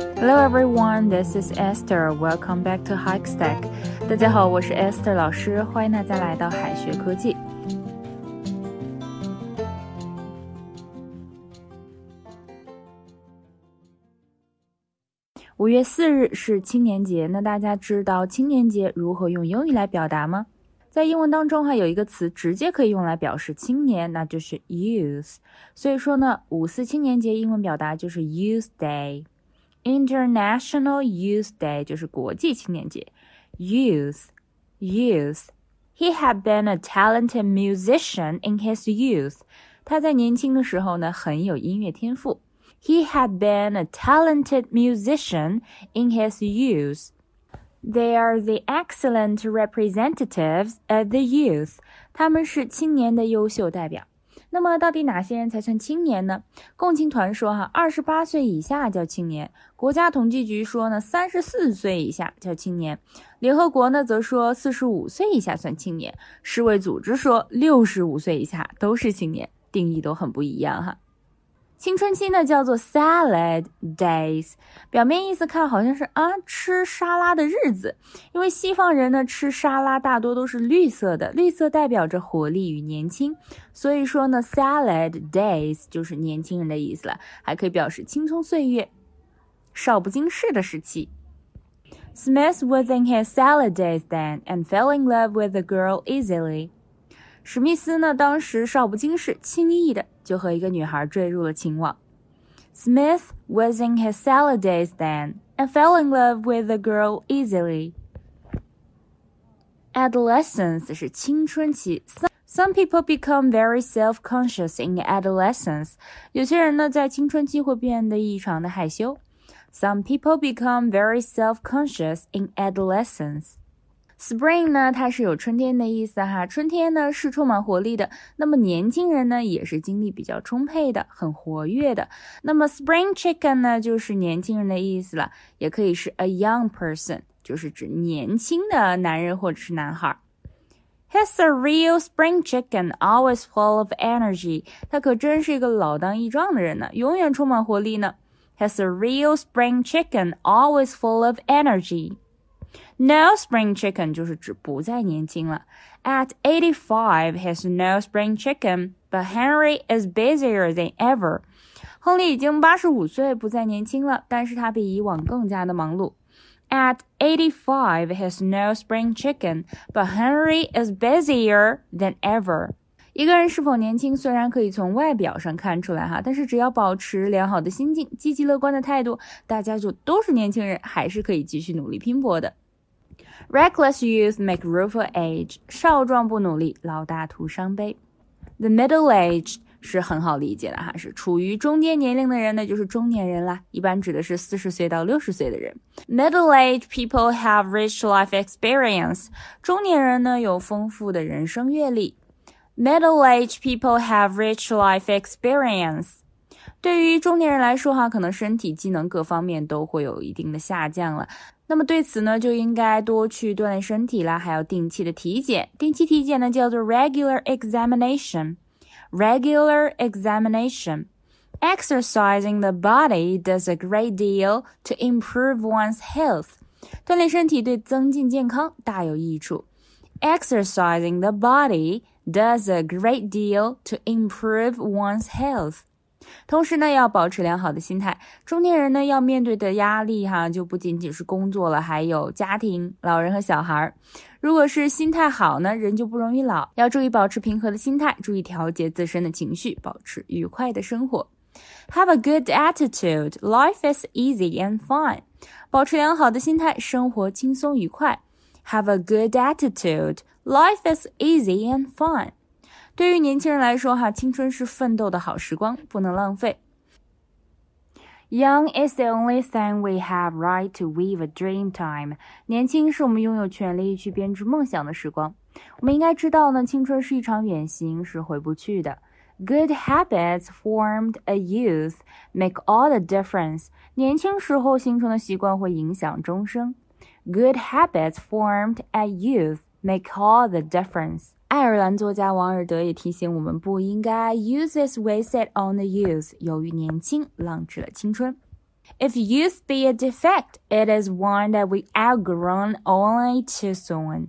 Hello everyone, this is Esther. Welcome back to Hike Stack. 大家好，我是 Esther 老师，欢迎大家来到海学科技。五月四日是青年节，那大家知道青年节如何用英语来表达吗？在英文当中哈，有一个词直接可以用来表示青年，那就是 youth。所以说呢，五四青年节英文表达就是 Youth Day。International Youth Day 就是国际青年节。Youth, youth. He had been a talented musician in his youth. 他在年轻的时候呢，很有音乐天赋。He had been a talented musician in his youth. They are the excellent representatives of the youth. 他们是青年的优秀代表。 那么，到底哪些人才算青年呢？共青团说，哈，二十八岁以下叫青年；国家统计局说呢，三十四岁以下叫青年；联合国呢，则说四十五岁以下算青年；世卫组织说六十五岁以下都是青年，定义都很不一样，哈。青春期呢叫做 salad days，表面意思看好像是啊吃沙拉的日子，因为西方人呢吃沙拉大多都是绿色的，绿色代表着活力与年轻，所以说呢 salad days 就是年轻人的意思了，还可以表示青葱岁月、少不经事的时期。Smith was in his salad days then and fell in love with the girl easily. 史密斯呢，当时少不经事，轻易的就和一个女孩坠入了情网。Smith was in his salad days then and fell in love with the girl easily. Adolescence 是青春期。Some people become very self-conscious in adolescence. 有些人呢，在青春期会变得异常的害羞。Some people become very self-conscious in adolescence. Spring 呢，它是有春天的意思哈。春天呢是充满活力的，那么年轻人呢也是精力比较充沛的，很活跃的。那么 Spring Chicken 呢就是年轻人的意思了，也可以是 a young person，就是指年轻的男人或者是男孩。He's a real spring chicken, always full of energy。他可真是一个老当益壮的人呢，永远充满活力呢。He's a real spring chicken, always full of energy。No spring chicken 就是指不再年轻了。At eighty-five, he's no spring chicken, but Henry is busier than ever. 亨利已经八十五岁，不再年轻了，但是他比以往更加的忙碌。At eighty-five, he's no spring chicken, but Henry is busier than ever. 一个人是否年轻，虽然可以从外表上看出来哈，但是只要保持良好的心境、积极乐观的态度，大家就都是年轻人，还是可以继续努力拼搏的。 Reckless youth make room for age，少壮不努力，老大徒伤悲。The middle age 是很好理解的哈，是处于中间年龄的人呢，就是中年人啦，一般指的是四十岁到六十岁的人。Middle age people have rich life experience，中年人呢有丰富的人生阅历。Middle age people have rich life experience。对于中年人来说哈，可能身体机能各方面都会有一定的下降了。那么对此呢，就应该多去锻炼身体啦，还要定期的体检。定期体检呢叫做 regular examination。regular examination。Exercising the body does a great deal to improve one's health。锻炼身体对增进健康大有益处。Exercising the body does a great deal to improve one's health。 同时呢，要保持良好的心态。中年人呢，要面对的压力哈，就不仅仅是工作了，还有家庭、老人和小孩儿。如果是心态好呢，人就不容易老。要注意保持平和的心态，注意调节自身的情绪，保持愉快的生活。Have a good attitude, life is easy and fun。保持良好的心态，生活轻松愉快。Have a good attitude, life is easy and fun。对于年轻人来说，哈，青春是奋斗的好时光，不能浪费。Young is the only thing we have right to weave a dream time。年轻是我们拥有权利去编织梦想的时光。我们应该知道呢，青春是一场远行，是回不去的。Good habits formed a youth make all the difference。年轻时候形成的习惯会影响终生。Good habits formed at youth make all the difference。爱尔兰作家王尔德也提醒我们，不应该 use this wasted on the youth，由于年轻浪掷了青春。 If youth be a defect, it is one that we outgrown only too soon.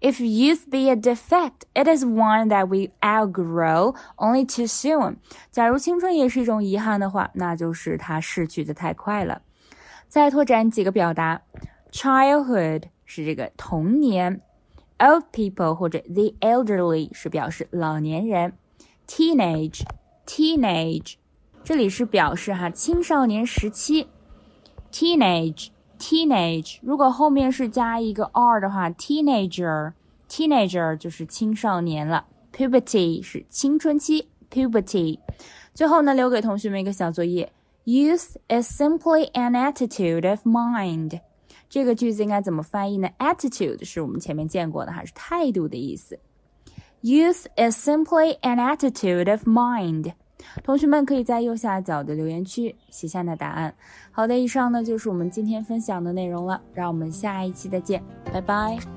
If youth be a defect, it is one that we outgrow only too soon. 假如青春也是一种遗憾的话，那就是它逝去的太快了。再拓展几个表达，childhood 是这个童年，old people 或者 the elderly 是表示老年人，teenage teenage 这里是表示哈青少年时期，teenage teenage 如果后面是加一个 r 的话，teenager teenager 就是青少年了，puberty 是青春期，puberty。最后呢，留给同学们一个小作业，youth is simply an attitude of mind。 这个句子应该怎么翻译呢？attitude 是我们前面见过的还，是态度的意思。Youth is simply an attitude of mind。同学们可以在右下角的留言区写下你的答案。好的，以上呢就是我们今天分享的内容了，让我们下一期再见，拜拜。